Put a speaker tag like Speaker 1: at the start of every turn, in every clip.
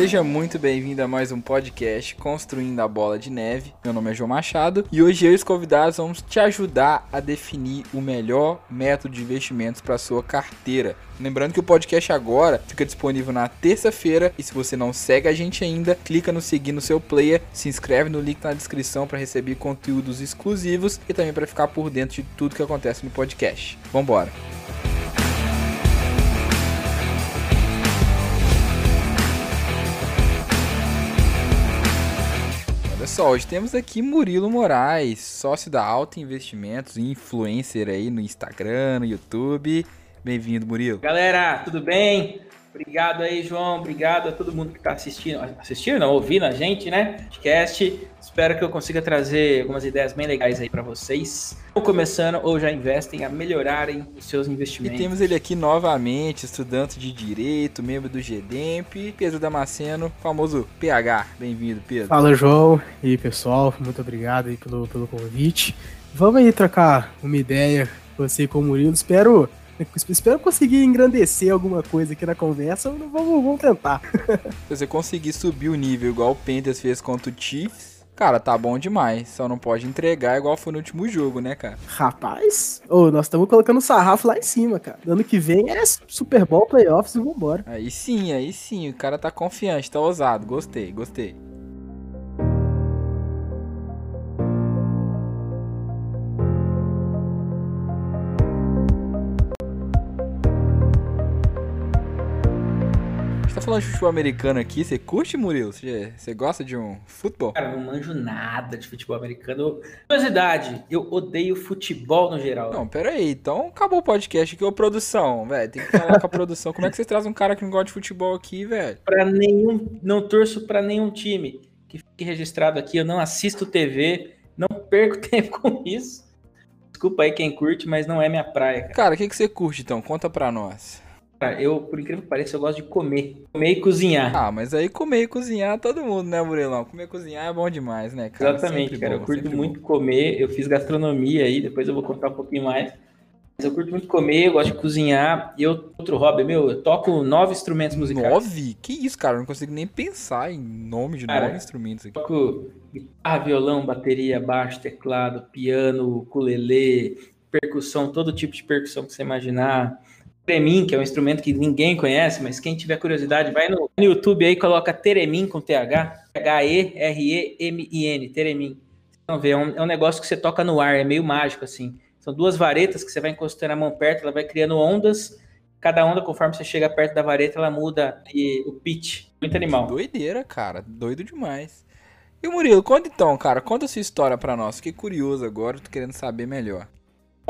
Speaker 1: Seja muito bem-vindo a mais um podcast Construindo a Bola de Neve. Meu nome é João Machado e hoje eu e os convidados vamos te ajudar a definir o melhor método de investimentos para sua carteira. Lembrando que o podcast agora fica disponível na terça-feira e se você não segue a gente ainda, clica no seguir no seu player, se inscreve no link na descrição para receber conteúdos exclusivos e também para ficar por dentro de tudo que acontece no podcast. Vambora! Olha só, hoje temos aqui Murilo Moraes, sócio da Alta Investimentos, influencer aí no Instagram, no YouTube. Bem-vindo, Murilo.
Speaker 2: Galera, tudo bem? Obrigado aí, João. Obrigado a todo mundo que está assistindo. Assistindo, ouvindo a gente, né? Podcast. Espero que eu consiga trazer algumas ideias bem legais aí para vocês. Ou começando ou já investem a melhorarem os seus investimentos.
Speaker 1: E temos ele aqui novamente, estudante de Direito, membro do GEDEMP, Pedro Damasceno, famoso PH. Bem-vindo, Pedro.
Speaker 3: Fala, João. E aí, pessoal, muito obrigado aí pelo, pelo convite. Vamos aí trocar uma ideia, você com o Murilo. Espero Espero conseguir engrandecer alguma coisa aqui na conversa. Vamos, vamos tentar.
Speaker 1: Se você conseguir subir o nível igual o Panthers fez contra o Chiefs, cara, tá bom demais. Só não pode entregar igual foi no último jogo, né, cara?
Speaker 3: Rapaz, oh, nós estamos colocando o sarrafo lá em cima, cara. Ano que vem é Super Bowl, playoffs e vambora.
Speaker 1: Aí sim, aí sim. O cara tá confiante, tá ousado. Gostei, gostei. Falando de futebol americano aqui, você curte, Murilo? Você, você gosta de um futebol?
Speaker 2: Cara, não manjo nada de futebol americano. Curiosidade, eu odeio futebol no geral.
Speaker 1: Não, pera aí, então acabou o podcast aqui, ô produção, velho. Tem que falar com a produção. Como é que vocês trazem um cara que não gosta de futebol aqui, velho?
Speaker 2: Pra nenhum, não torço pra nenhum time que fique registrado aqui, eu não assisto TV, não perco tempo com isso. Desculpa aí quem curte, mas não é minha praia.
Speaker 1: Cara, o que, que você curte então? Conta pra nós.
Speaker 2: Eu, por incrível que pareça, eu gosto de comer. Comer e cozinhar.
Speaker 1: Ah, mas aí comer e cozinhar todo mundo, né, Murilão? Comer e cozinhar é bom demais, né,
Speaker 2: cara? Exatamente, sempre cara. Bom, eu curto muito bom. comer. Eu fiz gastronomia aí, depois eu vou contar um pouquinho mais. Mas eu curto muito comer, eu gosto de cozinhar. E eu, outro hobby, meu, eu toco nove instrumentos musicais.
Speaker 1: Nove? Que isso, cara? Eu não consigo nem pensar em nome de cara, nove instrumentos aqui.
Speaker 2: Toco guitarra, violão, bateria, baixo, teclado, piano, ukulele, percussão, todo tipo de percussão que você imaginar Teremin, que é um instrumento que ninguém conhece, mas quem tiver curiosidade, vai no, YouTube aí coloca Teremin com TH, H-E-R-E-M-I-N, Teremin. Então, vê, é um, é um negócio que você toca no ar, é meio mágico assim. São duas varetas que você vai encostando a mão perto, ela vai criando ondas. Cada onda, conforme você chega perto da vareta, ela muda e, o pitch. Muito animal.
Speaker 1: Doideira, cara. Doido demais. E o Murilo, conta então, cara. Conta a sua história pra nós. Fiquei curioso agora, tô querendo saber melhor.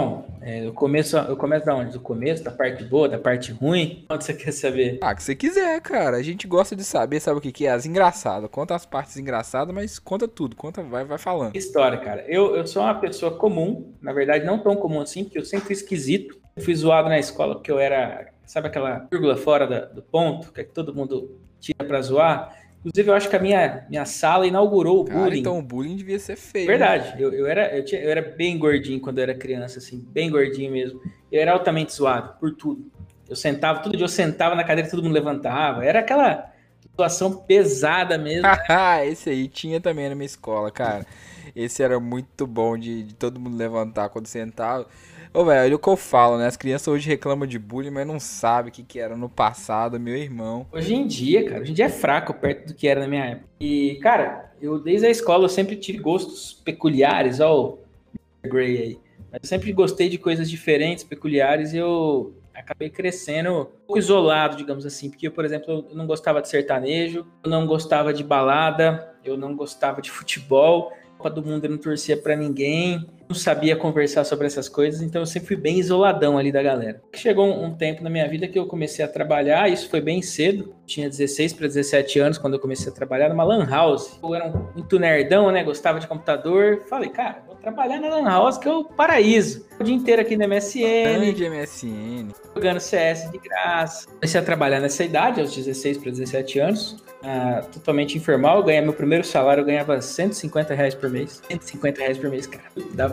Speaker 2: Bom, é, eu, começo, eu começo da onde? Do começo, da parte boa, da parte ruim? Onde você quer saber?
Speaker 1: Ah, que você quiser, cara. A gente gosta de saber, sabe o que, que é? As engraçadas. Conta as partes engraçadas, mas conta tudo. Conta, vai, vai falando.
Speaker 2: História, cara. Eu, eu sou uma pessoa comum, na verdade, não tão comum assim, porque eu sempre fui esquisito. Eu fui zoado na escola porque eu era, sabe aquela vírgula fora da, do ponto, que todo mundo tira pra zoar? Inclusive, eu acho que a minha, minha sala inaugurou o Cara, bullying.
Speaker 1: Então o bullying devia ser feio.
Speaker 2: Verdade. Né? Eu, eu, era, eu, tinha, eu era bem gordinho quando eu era criança, assim, bem gordinho mesmo. Eu era altamente zoado por tudo. Eu sentava, todo dia eu sentava na cadeira todo mundo levantava. Era aquela situação pesada mesmo.
Speaker 1: Né? Esse aí tinha também na minha escola, cara. Esse era muito bom de, de todo mundo levantar quando sentava. Ô, velho, olha o que eu falo, né? As crianças hoje reclamam de bullying, mas não sabem o que, que era no passado, meu irmão.
Speaker 2: Hoje em dia, cara, hoje em dia é fraco perto do que era na minha época. E, cara, eu desde a escola eu sempre tive gostos peculiares, ó, o Gray aí. Mas eu sempre gostei de coisas diferentes, peculiares, e eu acabei crescendo um pouco isolado, digamos assim, porque eu, por exemplo, eu não gostava de sertanejo, eu não gostava de balada, eu não gostava de futebol, Copa do Mundo eu não torcia para ninguém, não sabia conversar sobre essas coisas, então eu sempre fui bem isoladão ali da galera. Chegou um, tempo na minha vida que eu comecei a trabalhar, isso foi bem cedo, tinha 16 para 17 anos quando eu comecei a trabalhar numa lan house. Eu era muito nerdão, né, gostava de computador, falei, cara, trabalhar na lan house que é o paraíso. O dia inteiro aqui no MSN.
Speaker 1: de MSN.
Speaker 2: Jogando CS de graça. Comecei a trabalhar nessa idade, aos 16 para 17 anos, uh, totalmente informal, ganhei meu primeiro salário, eu ganhava 150 reais por mês. 150 reais por mês, cara.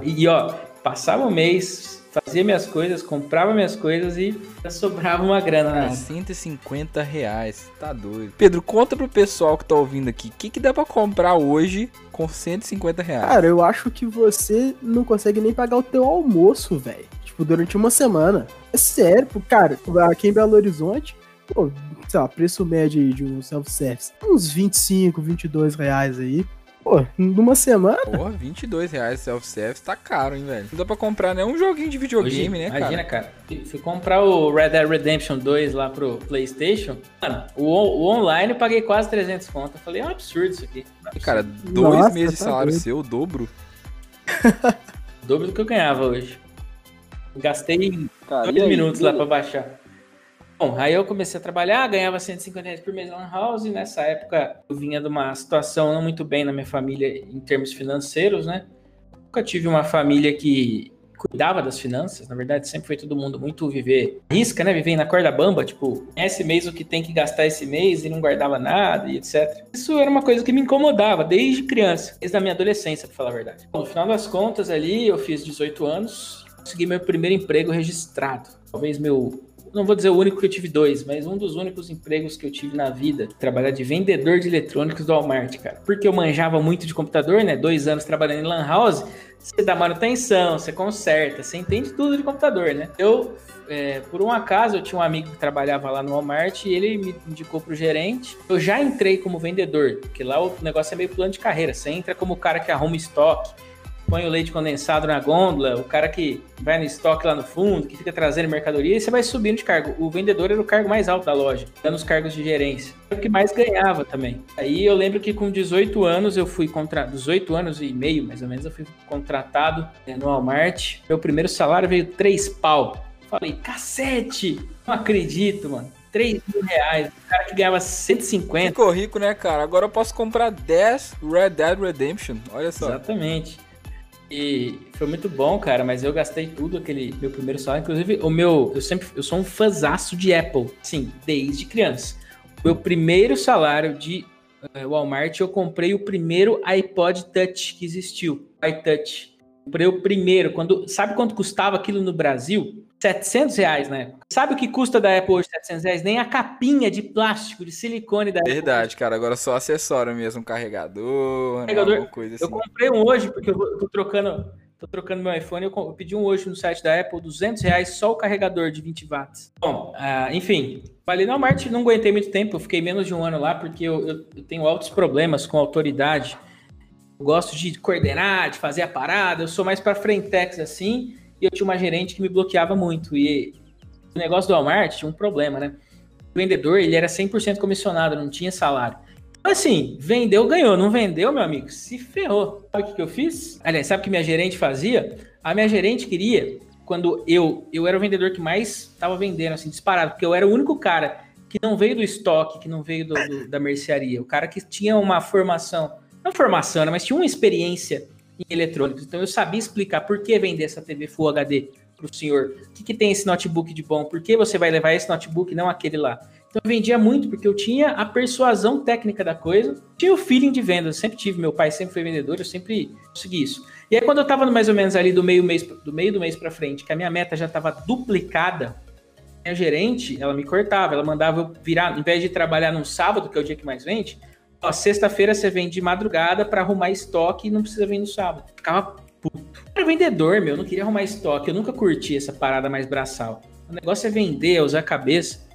Speaker 2: E, ó, passava o mês, fazia minhas coisas, comprava minhas coisas e sobrava uma grana.
Speaker 1: Cara,
Speaker 2: Né?
Speaker 1: 150 reais, tá doido. Pedro, conta pro pessoal que tá ouvindo aqui, o que, que dá pra comprar hoje com 150 reais?
Speaker 3: Cara, eu acho que você não consegue nem pagar o teu almoço, velho. Tipo, durante uma semana. É sério, cara, aqui em Belo Horizonte, pô, sei lá, preço médio aí de um self-service, uns 25, 22 reais aí. Pô, numa semana,
Speaker 1: Porra, 22 reais self-service tá caro, hein, velho. Não dá pra comprar nem um joguinho de videogame,
Speaker 2: Hoje,
Speaker 1: né,
Speaker 2: imagina,
Speaker 1: cara?
Speaker 2: cara. Fui comprar o Red Dead Redemption 2 lá pro PlayStation. Mano, o, o online eu paguei quase 300 conto. Eu falei, é um absurdo isso aqui. É um.
Speaker 1: Cara, dois
Speaker 3: Nossa,
Speaker 1: meses de
Speaker 3: tá
Speaker 1: salário
Speaker 3: doido.
Speaker 1: seu, o dobro.
Speaker 2: Dobro do que eu ganhava hoje. Gastei
Speaker 1: Cara,
Speaker 2: dois minutos lá pra baixar. Bom, aí eu comecei a trabalhar, ganhava 150 reais por mês na House. Nessa época eu vinha de uma situação não muito bem na minha família em termos financeiros, né? Nunca tive uma família que cuidava das finanças. Na verdade, sempre foi todo mundo muito viver risca, né? Viver na corda bamba, tipo, esse mês o que tem que gastar esse mês e não guardava nada e etc. Isso era uma coisa que me incomodava desde criança, desde a minha adolescência, pra falar a verdade. Bom, no final das contas ali, eu fiz 18 anos, consegui meu primeiro emprego registrado. Talvez meu não vou dizer o único que eu tive dois, mas um dos únicos empregos que eu tive na vida, trabalhar de vendedor de eletrônicos do Walmart, cara. Porque eu manjava muito de computador, né? Dois anos trabalhando em Lan House, você dá manutenção, você conserta, você entende tudo de computador, né? Eu, é, por um acaso, eu tinha um amigo que trabalhava lá no Walmart e ele me indicou pro gerente. Eu já entrei como vendedor, porque lá o negócio é meio plano de carreira. Você entra como o cara que arruma estoque, põe o leite condensado na gôndola, o cara que vai no estoque lá no fundo, que fica trazendo mercadoria, e você vai subindo de cargo. O vendedor era o cargo mais alto da loja, dando os cargos de gerência. O que mais ganhava também. Aí eu lembro que com 18 anos eu fui contratado, 18 anos e meio mais ou menos, eu fui contratado é, no Walmart. Meu primeiro salário veio 3 pau. Falei, cacete! Não acredito, mano. 3 mil reais. O cara que ganhava 150.
Speaker 1: Ficou rico, né, cara? Agora eu posso comprar 10 Red Dead Redemption. Olha só.
Speaker 2: Exatamente. E foi muito bom, cara, mas eu gastei tudo aquele meu primeiro salário. Inclusive, o meu, eu sempre, eu sou um fãzaço de Apple, sim, desde criança. O meu primeiro salário de uh, Walmart, eu comprei o primeiro iPod Touch que existiu, iTouch. Comprei o primeiro, quando, sabe quanto custava aquilo no Brasil? 700 reais, né? Sabe o que custa da Apple hoje 700 reais? Nem a capinha de plástico, de silicone da Apple.
Speaker 1: Verdade, cara. Agora só acessório mesmo, um carregador,
Speaker 2: Carregador.
Speaker 1: né? alguma coisa assim.
Speaker 2: Eu comprei um hoje, porque eu vou- eu tô trocando, tô trocando meu iPhone. Eu, eu pedi um hoje no site da Apple, 200 reais só o carregador de 20 watts. Bom, ah, enfim, falei no Walmart, não aguentei muito tempo. Eu fiquei menos de um ano lá, porque eu, eu- eu tenho altos problemas com autoridade. Eu gosto de coordenar, de fazer a parada. Eu sou mais pra frentex assim. E eu tinha uma gerente que me bloqueava muito. E o negócio do Walmart tinha um problema, né? O vendedor, ele era 100% comissionado, não tinha salário. Então, assim, vendeu, ganhou. Não vendeu, meu amigo, se ferrou. Sabe o que, eu fiz? Aliás, sabe o que minha gerente fazia? A minha gerente queria, quando eu eu era o vendedor que mais estava vendendo, assim, disparado, porque eu era o único cara que não veio do estoque, que não veio do- do- da mercearia. O cara que tinha uma formação, não formação, né, mas tinha uma experiência em eletrônicos. Então eu sabia explicar por que vender essa TV Full HD para o senhor. O que, que tem esse notebook de bom? Por que você vai levar esse notebook não aquele lá? Então eu vendia muito porque eu tinha a persuasão técnica da coisa, tinha o feeling de venda. Eu sempre tive, meu pai sempre foi vendedor, eu sempre consegui isso. E aí quando eu tava mais ou menos ali do meio mês, do meio do mês para frente, que a minha meta já estava duplicada, minha gerente, ela me cortava, ela mandava eu virar, em vez de trabalhar num sábado, que é o dia que mais vende, ó, sexta-feira você vem de madrugada para arrumar estoque e não precisa vir no sábado. Ficava puto. Eu era vendedor, meu, eu não queria arrumar estoque, eu nunca curti essa parada mais braçal. O negócio é vender, é usar a cabeça.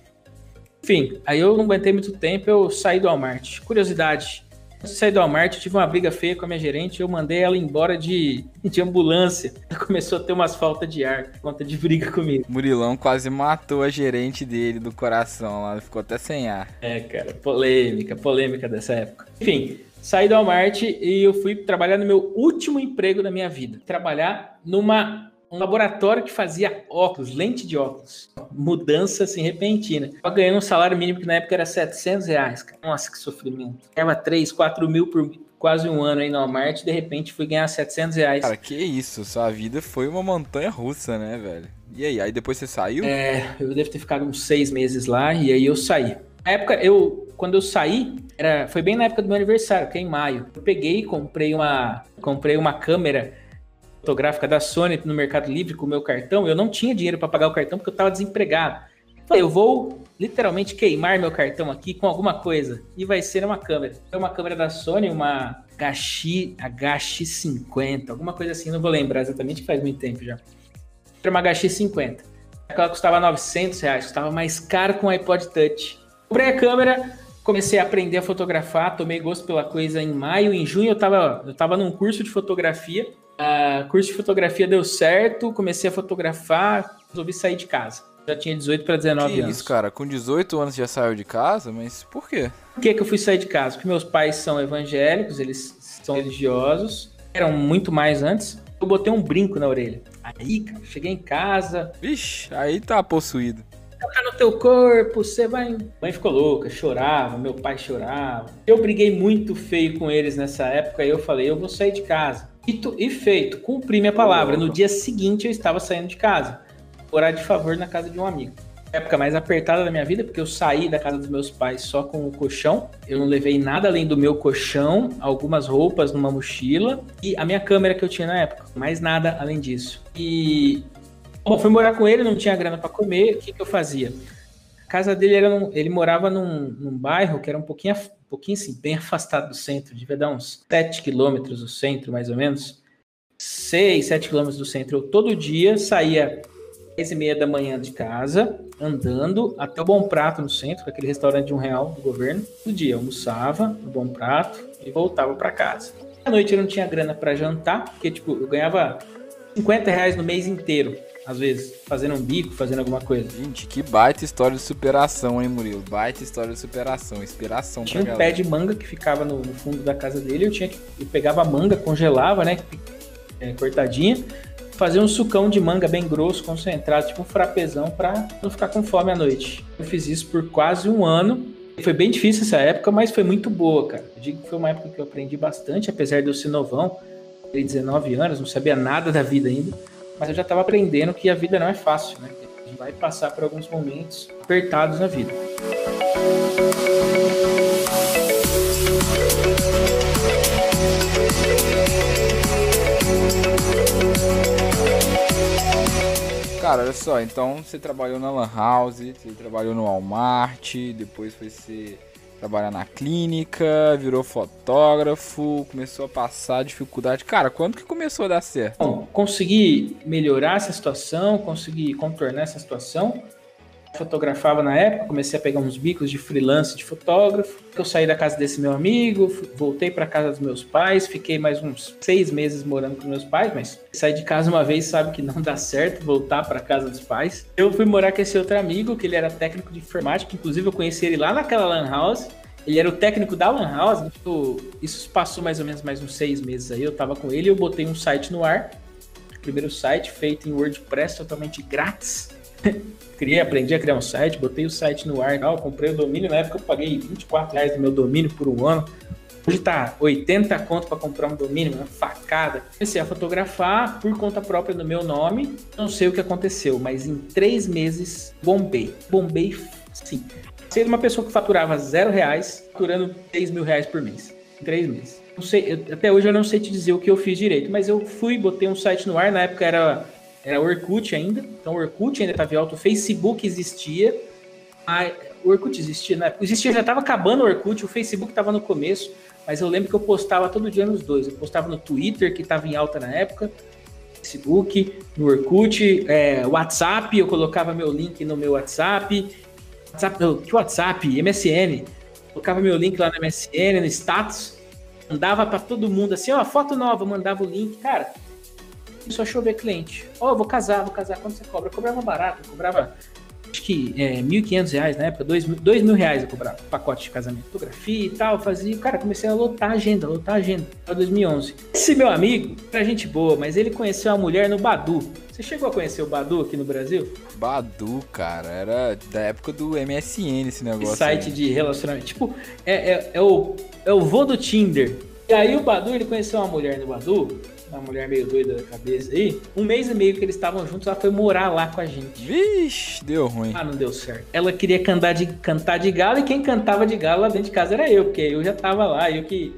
Speaker 2: Enfim, aí eu não aguentei muito tempo, eu saí do Walmart. Curiosidade, de sair do Walmart, eu tive uma briga feia com a minha gerente, eu mandei ela embora de, de ambulância. Ela começou a ter umas faltas de ar por conta de briga comigo.
Speaker 1: Murilão quase matou a gerente dele do coração lá, ficou até sem ar.
Speaker 2: É, cara, polêmica, polêmica dessa época. Enfim, saí do Walmart e eu fui trabalhar no meu último emprego da minha vida. Trabalhar numa um laboratório que fazia óculos, lente de óculos. Mudança assim repentina. Eu ganhando um salário mínimo que na época era 700 reais, cara. Nossa, que sofrimento. Ganhava 3, 4 mil por quase um ano aí no Walmart e de repente fui ganhar 700 reais.
Speaker 1: Cara, que isso, sua vida foi uma montanha russa, né, velho? E aí, aí depois você saiu?
Speaker 2: É, eu devo ter ficado uns seis meses lá e aí eu saí. Na época, eu, quando eu saí, era, foi bem na época do meu aniversário, que é em maio. Eu peguei, comprei uma, comprei uma câmera fotográfica da Sony no Mercado Livre com o meu cartão. Eu não tinha dinheiro para pagar o cartão porque eu estava desempregado. Falei, eu vou literalmente queimar meu cartão aqui com alguma coisa. E vai ser uma câmera. É uma câmera da Sony, uma HX, HX50, alguma coisa assim, não vou lembrar exatamente, faz muito tempo já. Era uma HX50. Ela custava 900 reais, custava mais caro com o iPod Touch. Comprei a câmera, comecei a aprender a fotografar, tomei gosto pela coisa em maio, em junho eu estava eu tava num curso de fotografia. Uh, curso de fotografia deu certo, comecei a fotografar, resolvi sair de casa. Já tinha 18 para 19
Speaker 1: que
Speaker 2: anos.
Speaker 1: isso, cara? Com 18 anos já saiu de casa? Mas por quê?
Speaker 2: Por que, que eu fui sair de casa? Porque meus pais são evangélicos, eles são religiosos, eram muito mais antes. Eu botei um brinco na orelha. Aí, cara, cheguei em casa.
Speaker 1: Vixe, aí tá possuído
Speaker 2: tocar no teu corpo, você vai. Mãe ficou louca, chorava, meu pai chorava. Eu briguei muito feio com eles nessa época e eu falei, eu vou sair de casa. Tu, e feito, cumpri minha palavra. No dia seguinte eu estava saindo de casa. Orar de favor na casa de um amigo. Época mais apertada da minha vida, porque eu saí da casa dos meus pais só com o colchão. Eu não levei nada além do meu colchão, algumas roupas numa mochila e a minha câmera que eu tinha na época. Mais nada além disso. E Bom, fui morar com ele, não tinha grana para comer, o que, que eu fazia? Casa dele era num, ele morava num, num, bairro que era um pouquinho, um pouquinho assim, bem afastado do centro, devia dar uns 7 quilômetros do centro, mais ou menos. 6, 7 quilômetros do centro. Eu todo dia saía 10 e meia da manhã de casa, andando até o Bom Prato no centro, aquele restaurante de um real do governo. Todo dia almoçava no Bom Prato e voltava para casa. À noite eu não tinha grana para jantar, porque tipo, eu ganhava 50 reais no mês inteiro às vezes, fazendo um bico, fazendo alguma coisa.
Speaker 1: Gente, que baita história de superação, hein, Murilo? Baita história de superação, inspiração
Speaker 2: tinha um pé de manga que ficava no, no, fundo da casa dele, eu tinha que. Eu pegava a manga, congelava, né? É, cortadinha, fazia um sucão de manga bem grosso, concentrado, tipo um frapezão, pra não ficar com fome à noite. Eu fiz isso por quase um ano. Foi bem difícil essa época, mas foi muito boa, cara. Eu digo que foi uma época que eu aprendi bastante, apesar de eu ser novão, ter 19 anos, não sabia nada da vida ainda mas eu já estava aprendendo que a vida não é fácil, né? A gente vai passar por alguns momentos apertados na vida.
Speaker 1: Cara, olha só, então você trabalhou na Lan House, você trabalhou no Walmart, depois foi ser trabalhar na clínica, virou fotógrafo, começou a passar dificuldade. Cara, quando que começou a dar certo?
Speaker 2: Bom, consegui melhorar essa situação, consegui contornar essa situação fotografava na época, comecei a pegar uns bicos de freelance de fotógrafo. Eu saí da casa desse meu amigo, voltei para casa dos meus pais, fiquei mais uns seis meses morando com meus pais, mas sair de casa uma vez sabe que não dá certo voltar para casa dos pais. Eu fui morar com esse outro amigo, que ele era técnico de informática, inclusive eu conheci ele lá naquela lan house. Ele era o técnico da Lan House. Isso passou mais ou menos mais uns seis meses aí. Eu tava com ele e eu botei um site no ar. Primeiro site feito em WordPress totalmente grátis. criei, aprendi a criar um site, botei o site no ar, tal, comprei o domínio, na época eu paguei 24 reais no meu domínio por um ano. Hoje tá 80 conto para comprar um domínio, uma facada. Comecei a fotografar por conta própria no meu nome. Não sei o que aconteceu, mas em três meses bombei. Bombei, sim. Ser uma pessoa que faturava zero reais, faturando 3 mil reais por mês. Em três meses. Não sei, eu, até hoje eu não sei te dizer o que eu fiz direito, mas eu fui, botei um site no ar. Na época era era Orkut ainda, então o Orkut ainda estava em alto, o Facebook existia, a, o Orkut existia, né? Existia, já estava acabando o Orkut, o Facebook estava no começo, mas eu lembro que eu postava todo dia nos dois. Eu postava no Twitter, que estava em alta na época, Facebook, no Orkut, é, WhatsApp, eu colocava meu link no meu WhatsApp, WhatsApp, não, que WhatsApp? MSN, colocava meu link lá no MSN, no status, mandava para todo mundo assim, ó, foto nova, mandava o link, cara começou a chover cliente. Ó, oh, vou casar, vou casar, quanto você cobra? Eu cobrava barato, eu cobrava acho que é, 1.500 reais na época, R$ dois mil reais eu cobrava, pacote de casamento, fotografia e tal, fazia, cara, comecei a lotar a agenda, lotar a agenda, para 2011. Esse meu amigo era gente boa, mas ele conheceu uma mulher no Badu. Você chegou a conhecer o Badu aqui no Brasil?
Speaker 1: Badu, cara, era da época do MSN esse negócio.
Speaker 2: Site aí. de relacionamento, tipo, é, é, é, o, é o vô do Tinder. E aí o Badu, ele conheceu uma mulher no Badu, uma mulher meio doida da cabeça aí. Um mês e meio que eles estavam juntos, ela foi morar lá com a gente.
Speaker 1: Vixe, deu ruim.
Speaker 2: Ah, não deu certo. Ela queria cantar de, cantar de galo e quem cantava de galo lá dentro de casa era eu, porque eu já tava lá, eu que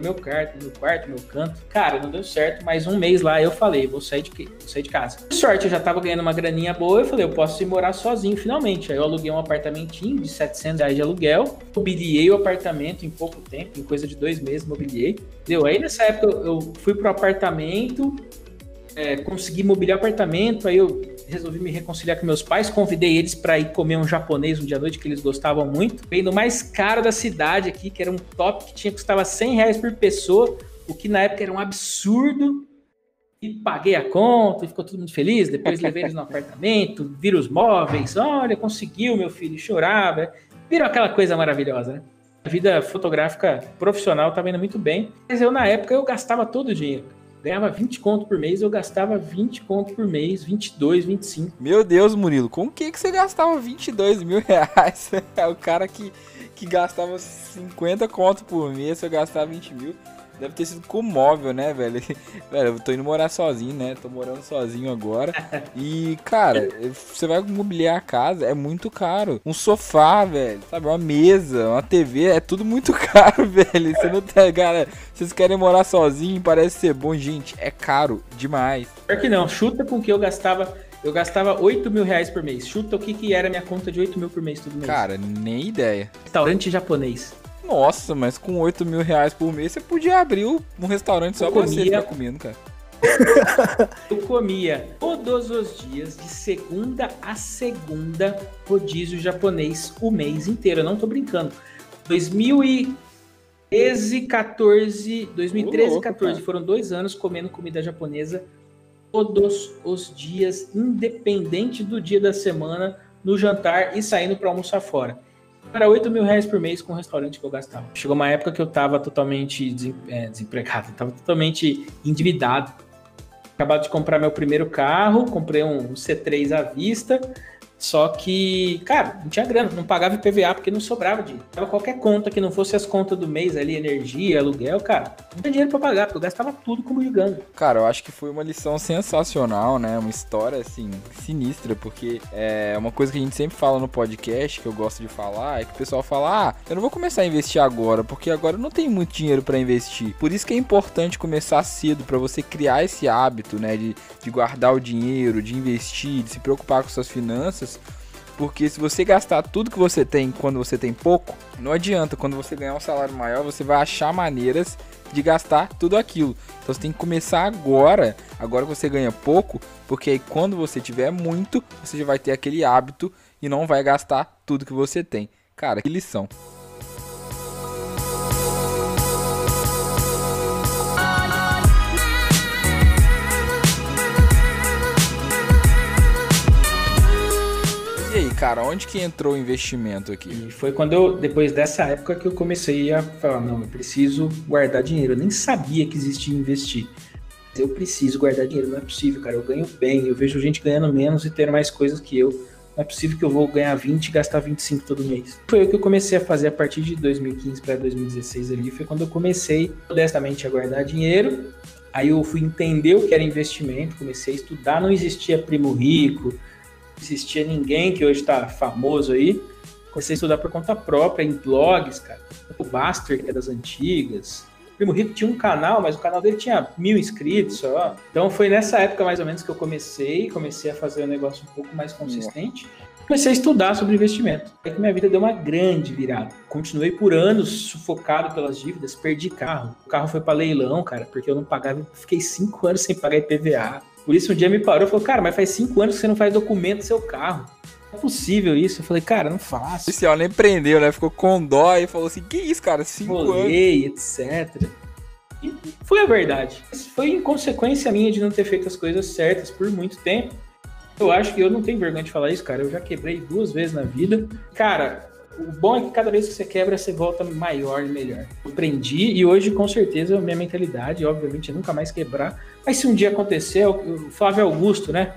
Speaker 2: meu quarto, meu quarto, meu canto. Cara, não deu certo, mas um mês lá eu falei, vou sair de, vou sair de casa. Sorte, eu já tava ganhando uma graninha boa, eu falei, eu posso ir morar sozinho finalmente. Aí eu aluguei um apartamentinho de 700 reais de aluguel, mobiliei o apartamento em pouco tempo, em coisa de dois meses, mobiliei. Deu. Aí nessa época eu fui pro apartamento, é, consegui mobiliar apartamento, aí eu resolvi me reconciliar com meus pais, convidei eles para ir comer um japonês um dia à noite que eles gostavam muito. Veio no mais caro da cidade aqui, que era um top que tinha custava 100 reais por pessoa, o que na época era um absurdo. E paguei a conta, e ficou todo mundo feliz. Depois levei eles no apartamento, viram os móveis, olha, conseguiu, meu filho, chorava. Virou aquela coisa maravilhosa, né? A vida fotográfica profissional estava indo muito bem, mas eu na época eu gastava todo o dinheiro ganhava 20 conto por mês, eu gastava 20 conto por mês, 22, 25.
Speaker 1: Meu Deus, Murilo, com que, que você gastava 22 mil reais? É o cara que, que gastava 50 conto por mês, eu gastava 20 mil. Deve ter sido com móvel, né, velho? velho, eu tô indo morar sozinho, né? Tô morando sozinho agora. E, cara, você vai mobiliar a casa, é muito caro. Um sofá, velho, sabe? Uma mesa, uma TV, é tudo muito caro, velho. Você não tem, cara. Vocês querem morar sozinho, parece ser bom, gente. É caro demais.
Speaker 2: Pior que não, chuta com que eu gastava. Eu gastava 8 mil reais por mês. Chuta o que, que era minha conta de 8 mil por mês todo mês.
Speaker 1: Cara, nem ideia.
Speaker 2: Restaurante japonês.
Speaker 1: Nossa, mas com 8 mil reais por mês você podia abrir um restaurante só pra você ficar comendo, cara.
Speaker 2: Eu comia todos os dias, de segunda a segunda, rodízio japonês o mês inteiro. Eu não tô brincando. 2013, 14, 2013 e
Speaker 1: louco,
Speaker 2: 14
Speaker 1: cara.
Speaker 2: foram dois anos comendo comida japonesa todos os dias, independente do dia da semana, no jantar e saindo para almoçar fora. Era 8 mil reais por mês com o restaurante que eu gastava. Chegou uma época que eu tava totalmente desem- é, desempregado, tava totalmente endividado. Acabado de comprar meu primeiro carro, comprei um C3 à vista, só que, cara, não tinha grana, não pagava IPVA porque não sobrava dinheiro. Tava qualquer conta que não fosse as contas do mês ali, energia, aluguel, cara, não tinha dinheiro pra pagar, porque eu gastava tudo como gigante.
Speaker 1: Cara, eu acho que foi uma lição sensacional, né? Uma história, assim, sinistra, porque é uma coisa que a gente sempre fala no podcast, que eu gosto de falar, é que o pessoal fala, ah, eu não vou começar a investir agora, porque agora eu não tenho muito dinheiro pra investir. Por isso que é importante começar cedo, pra você criar esse hábito, né? De, de guardar o dinheiro, de investir, de se preocupar com suas finanças. Porque se você gastar tudo que você tem quando você tem pouco, não adianta. Quando você ganhar um salário maior, você vai achar maneiras de gastar tudo aquilo. Então você tem que começar agora, agora que você ganha pouco, porque aí quando você tiver muito, você já vai ter aquele hábito e não vai gastar tudo que você tem. Cara, que lição. Cara, onde que entrou o investimento aqui?
Speaker 2: E foi quando eu, depois dessa época, que eu comecei a falar, não, eu preciso guardar dinheiro. Eu nem sabia que existia investir. Eu preciso guardar dinheiro, não é possível, cara. Eu ganho bem, eu vejo gente ganhando menos e tendo mais coisas que eu. Não é possível que eu vou ganhar 20 e gastar 25 todo mês. Foi o que eu comecei a fazer a partir de 2015 para 2016 ali. Foi quando eu comecei modestamente a guardar dinheiro. Aí eu fui entender o que era investimento, comecei a estudar. Não existia primo rico, existia ninguém que hoje está famoso aí. Comecei a estudar por conta própria, em blogs, cara. O Baster, que é das antigas. O Primo Rico tinha um canal, mas o canal dele tinha mil inscritos só. Então foi nessa época mais ou menos que eu comecei, comecei a fazer um negócio um pouco mais consistente. Comecei a estudar sobre investimento. É que minha vida deu uma grande virada. Continuei por anos sufocado pelas dívidas, perdi carro. O carro foi para leilão, cara, porque eu não pagava. Fiquei cinco anos sem pagar IPVA. Por isso um dia me parou e falou, cara, mas faz cinco anos que você não faz documento do seu carro. Não é possível isso. Eu falei, cara, não faço.
Speaker 1: O policial nem prendeu, né? Ficou com dó e falou assim: Que isso, cara? Cinco anos.
Speaker 2: rolei, etc. E foi a verdade. Mas Foi inconsequência minha de não ter feito as coisas certas por muito tempo. Eu acho que eu não tenho vergonha de falar isso, cara. Eu já quebrei duas vezes na vida. Cara, o bom é que cada vez que você quebra, você volta maior e melhor. Eu aprendi e hoje, com certeza, a minha mentalidade, obviamente, é nunca mais quebrar. Mas se um dia acontecer, o Flávio Augusto, né?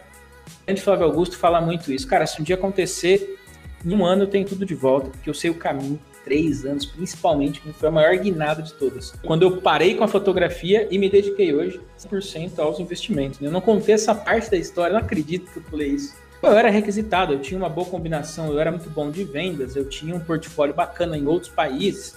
Speaker 2: O grande Flávio Augusto fala muito isso. Cara, se um dia acontecer, em um ano eu tenho tudo de volta, porque eu sei o caminho. Três anos, principalmente, foi a maior guinada de todas. Quando eu parei com a fotografia e me dediquei hoje 100% aos investimentos. né? Eu não contei essa parte da história, não acredito que eu falei isso. Eu era requisitado, eu tinha uma boa combinação, eu era muito bom de vendas, eu tinha um portfólio bacana em outros países.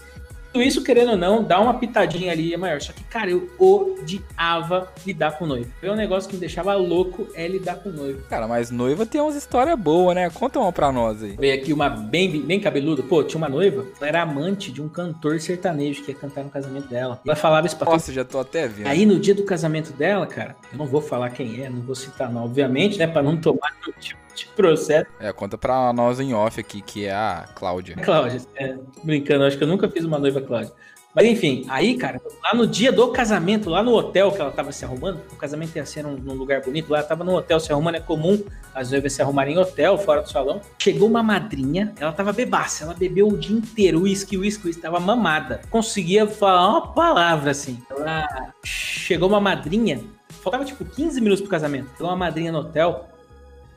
Speaker 2: Tudo isso, querendo ou não, dá uma pitadinha ali é maior. Só que, cara, eu odiava lidar com noivo. Foi um negócio que me deixava louco é lidar com noivo.
Speaker 1: Cara, mas noiva tem umas histórias boas, né? Conta uma pra nós aí.
Speaker 2: Veio aqui uma bem, bem cabeluda. Pô, tinha uma noiva, ela era amante de um cantor sertanejo que ia cantar no casamento dela. Ela falava isso pra
Speaker 1: Nossa, já tô até vendo.
Speaker 2: Aí no dia do casamento dela, cara, eu não vou falar quem é, não vou citar não, obviamente, né, pra não tomar nenhum tipo de processo.
Speaker 1: É, conta pra nós em off aqui, que é a Cláudia.
Speaker 2: Cláudia, é, brincando, acho que eu nunca fiz uma noiva Cláudia. Mas enfim, aí, cara, lá no dia do casamento, lá no hotel que ela tava se arrumando, o casamento ia ser num, num lugar bonito, lá ela tava no hotel se arrumando, é comum as noivas se arrumarem em hotel, fora do salão. Chegou uma madrinha, ela tava bebaça, ela bebeu o dia inteiro, uísque, uísque, uísque, tava mamada. Conseguia falar uma palavra assim. Ela chegou uma madrinha, faltava tipo 15 minutos pro casamento. Chegou uma madrinha no hotel.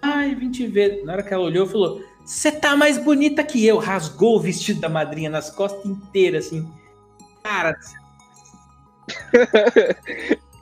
Speaker 2: Ai, vim te ver. Na hora que ela olhou, falou: Você tá mais bonita que eu. Rasgou o vestido da madrinha nas costas inteiras, assim. Cara.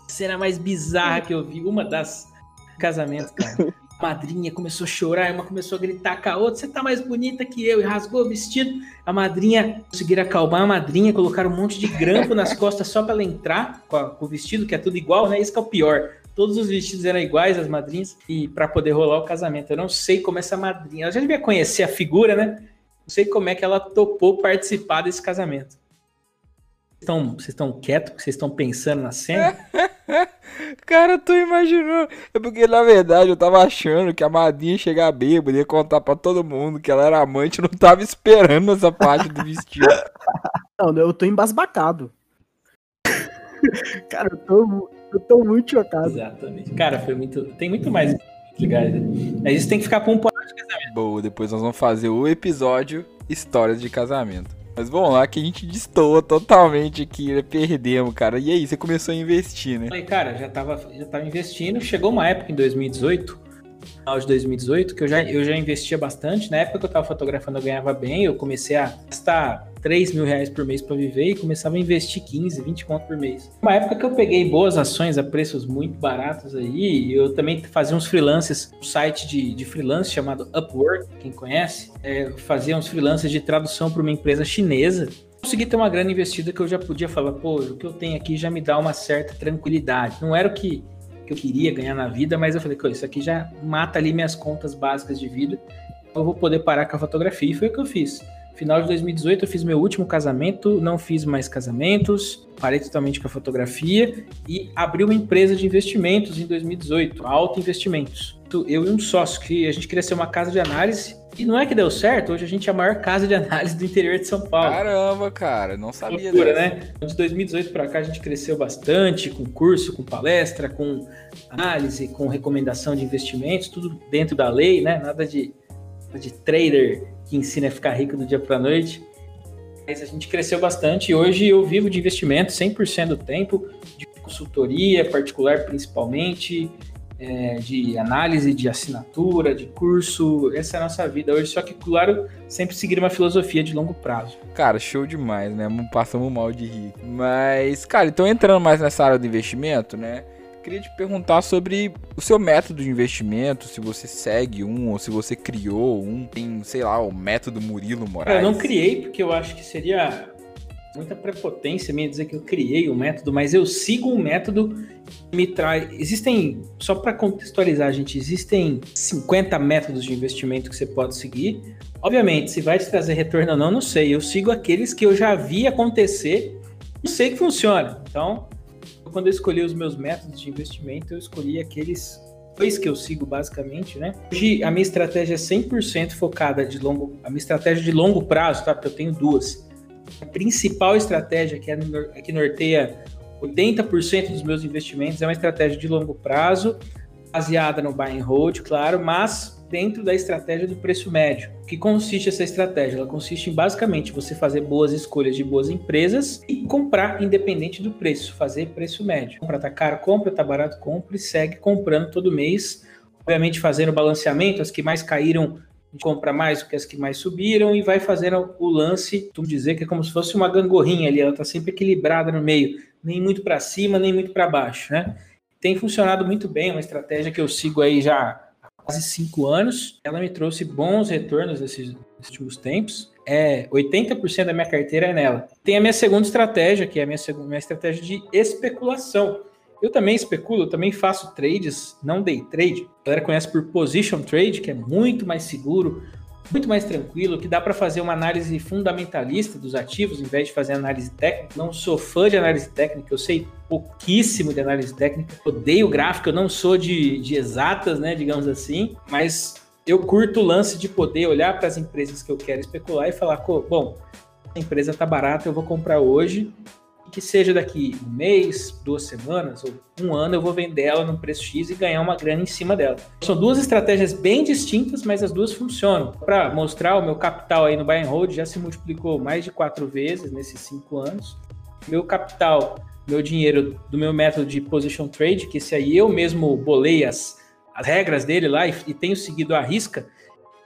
Speaker 2: Cena mais bizarra que eu vi. Uma das casamentos, cara. A madrinha começou a chorar, uma começou a gritar com a outra: Você tá mais bonita que eu. E rasgou o vestido. A madrinha conseguiram acalmar a madrinha, colocaram um monte de grampo nas costas só pra ela entrar com, a, com o vestido, que é tudo igual, né? Isso que é o pior. Todos os vestidos eram iguais, as madrinhas, e para poder rolar o casamento. Eu não sei como essa madrinha. Ela já devia conhecer a figura, né? Não sei como é que ela topou participar desse casamento. Estão, vocês estão quietos? Vocês estão pensando na cena?
Speaker 1: Cara, eu tô imaginando. É porque, na verdade, eu tava achando que a madrinha ia chegar bêbada e ia contar pra todo mundo que ela era amante. Eu não tava esperando essa parte do vestido.
Speaker 3: Não, eu tô embasbacado. Cara, eu tô, eu tô muito chocado.
Speaker 2: Exatamente. Cara, foi muito. Tem muito mais legais. Né? Mas isso tem que ficar pra um podcast de casamento.
Speaker 1: Boa, depois nós vamos fazer o episódio Histórias de Casamento. Mas vamos lá, que a gente destoa totalmente aqui, né? perdemos, cara. E aí, você começou a investir, né?
Speaker 2: Aí, cara, já tava, já tava investindo. Chegou uma época em 2018, final de 2018, que eu já, eu já investia bastante. Na época que eu tava fotografando, eu ganhava bem. Eu comecei a gastar 3 mil reais por mês para viver e começava a investir 15, 20 conto por mês. Uma época que eu peguei boas ações a preços muito baratos aí, eu também fazia uns freelances, um site de, de freelance chamado Upwork, quem conhece, é, fazia uns freelances de tradução para uma empresa chinesa. Consegui ter uma grana investida que eu já podia falar, pô, o que eu tenho aqui já me dá uma certa tranquilidade. Não era o que, que eu queria ganhar na vida, mas eu falei, isso aqui já mata ali minhas contas básicas de vida. Eu vou poder parar com a fotografia e foi o que eu fiz. Final de 2018 eu fiz meu último casamento, não fiz mais casamentos, parei totalmente com a fotografia e abri uma empresa de investimentos em 2018, Alto Investimentos. Eu e um sócio, que a gente queria ser uma casa de análise e não é que deu certo, hoje a gente é a maior casa de análise do interior de São Paulo.
Speaker 1: Caramba, cara, não sabia
Speaker 2: Loucura, né? De 2018 para cá a gente cresceu bastante, com curso, com palestra, com análise, com recomendação de investimentos, tudo dentro da lei, né? Nada de, de trader que ensina a ficar rico do dia para noite. Mas a gente cresceu bastante e hoje eu vivo de investimento 100% do tempo, de consultoria particular principalmente, é, de análise, de assinatura, de curso. Essa é a nossa vida hoje, só que, claro, sempre seguir uma filosofia de longo prazo.
Speaker 1: Cara, show demais, né? Passamos mal de rir. Mas, cara, então entrando mais nessa área do investimento, né? Queria te perguntar sobre o seu método de investimento, se você segue um ou se você criou um. Tem, sei lá, o método Murilo Moraes.
Speaker 2: Eu não criei porque eu acho que seria muita prepotência minha dizer que eu criei o um método, mas eu sigo um método que me traz. Existem, só para contextualizar, gente, existem 50 métodos de investimento que você pode seguir. Obviamente, se vai te trazer retorno ou não, não sei. Eu sigo aqueles que eu já vi acontecer e sei que funciona. Então, quando eu escolhi os meus métodos de investimento, eu escolhi aqueles dois que eu sigo basicamente, né? Hoje a minha estratégia é 100% focada de longo, a minha estratégia de longo prazo, tá? Porque eu tenho duas. A principal estratégia que, é, que norteia 80% dos meus investimentos é uma estratégia de longo prazo, baseada no buy and hold, claro, mas dentro da estratégia do preço médio. O que consiste essa estratégia? Ela consiste em basicamente você fazer boas escolhas de boas empresas e comprar independente do preço, fazer preço médio. Compra tá caro, compra, tá barato, compra e segue comprando todo mês. Obviamente fazendo balanceamento, as que mais caíram compra mais do que as que mais subiram e vai fazendo o lance, tu dizer que é como se fosse uma gangorrinha ali, ela tá sempre equilibrada no meio, nem muito para cima, nem muito para baixo, né? Tem funcionado muito bem, uma estratégia que eu sigo aí já quase cinco anos. Ela me trouxe bons retornos nesses, últimos tempos. é 80% da minha carteira é nela. Tem a minha segunda estratégia, que é a minha, segunda, minha estratégia de especulação. Eu também especulo, eu também faço trades, não day trade. A galera conhece por position trade, que é muito mais seguro, muito mais tranquilo, que dá para fazer uma análise fundamentalista dos ativos, em vez de fazer análise técnica. Não sou fã de análise técnica, eu sei pouquíssimo de análise técnica, odeio gráfico, eu não sou de, de exatas, né, digamos assim, mas eu curto o lance de poder olhar para as empresas que eu quero especular e falar, bom, a empresa tá barata, eu vou comprar hoje que seja daqui um mês, duas semanas ou um ano, eu vou vender ela num preço X e ganhar uma grana em cima dela. São duas estratégias bem distintas, mas as duas funcionam. Para mostrar o meu capital aí no buy and hold já se multiplicou mais de quatro vezes nesses cinco anos. Meu capital, meu dinheiro do meu método de position trade, que esse aí eu mesmo bolei as, as regras dele lá e, e tenho seguido a risca,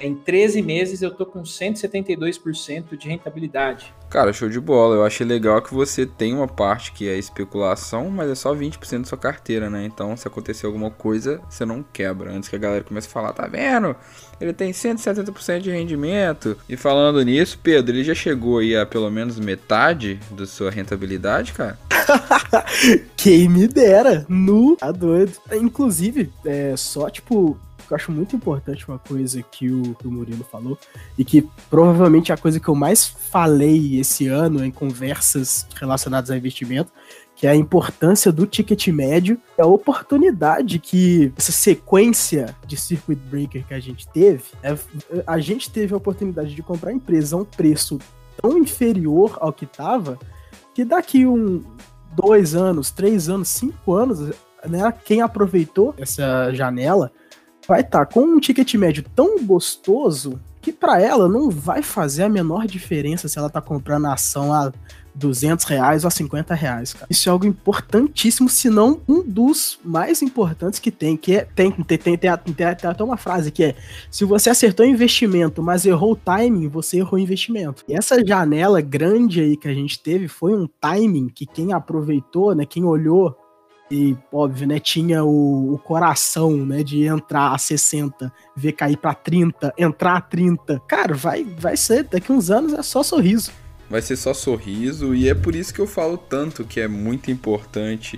Speaker 2: em 13 meses eu tô com 172% de rentabilidade.
Speaker 1: Cara, show de bola. Eu achei legal que você tem uma parte que é especulação, mas é só 20% da sua carteira, né? Então, se acontecer alguma coisa, você não quebra. Antes que a galera comece a falar, tá vendo? Ele tem 170% de rendimento. E falando nisso, Pedro, ele já chegou aí a pelo menos metade da sua rentabilidade, cara?
Speaker 3: Quem me dera, nu, tá doido. Inclusive, é só tipo eu acho muito importante uma coisa que o, que o Murilo falou, e que provavelmente é a coisa que eu mais falei esse ano em conversas relacionadas a investimento, que é a importância do ticket médio, a oportunidade que essa sequência de circuit breaker que a gente teve, é, a gente teve a oportunidade de comprar a empresa a um preço tão inferior ao que estava, que daqui um dois anos, três anos, cinco anos, né, quem aproveitou essa janela vai estar tá com um ticket médio tão gostoso que para ela não vai fazer a menor diferença se ela tá comprando a ação a 200 reais ou a 50 reais, cara. Isso é algo importantíssimo, se não um dos mais importantes que tem, que é, tem, tem, tem, tem, tem até uma frase que é, se você acertou investimento, mas errou o timing, você errou o investimento. E essa janela grande aí que a gente teve foi um timing que quem aproveitou, né, quem olhou e, óbvio, né, tinha o, o, coração, né, de entrar a 60, ver cair para 30, entrar a 30. Cara, vai, vai ser, daqui uns anos é só sorriso.
Speaker 1: Vai ser só sorriso e é por isso que eu falo tanto que é muito importante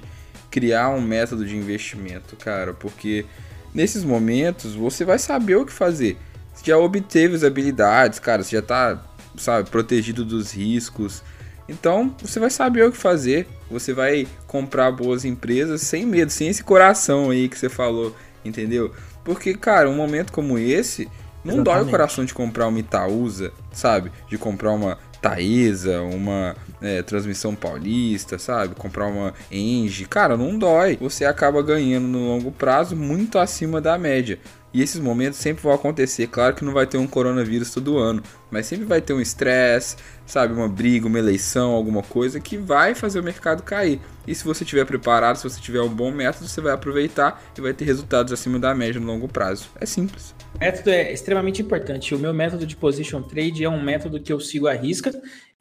Speaker 1: criar um método de investimento, cara, porque nesses momentos você vai saber o que fazer. Você já obteve as habilidades, cara, você já tá, sabe, protegido dos riscos, então você vai saber o que fazer, você vai comprar boas empresas sem medo, sem esse coração aí que você falou, entendeu? Porque, cara, um momento como esse, não Exatamente. dói o coração de comprar uma Itaúsa, sabe? De comprar uma Taesa, uma é, transmissão paulista, sabe? Comprar uma Engie. Cara, não dói. Você acaba ganhando no longo prazo muito acima da média. E esses momentos sempre vão acontecer. Claro que não vai ter um coronavírus todo ano, mas sempre vai ter um estresse, sabe? Uma briga, uma eleição, alguma coisa que vai fazer o mercado cair. E se você estiver preparado, se você tiver um bom método, você vai aproveitar e vai ter resultados acima da média no longo prazo. É simples.
Speaker 2: O método é extremamente importante. O meu método de position trade é um método que eu sigo à risca.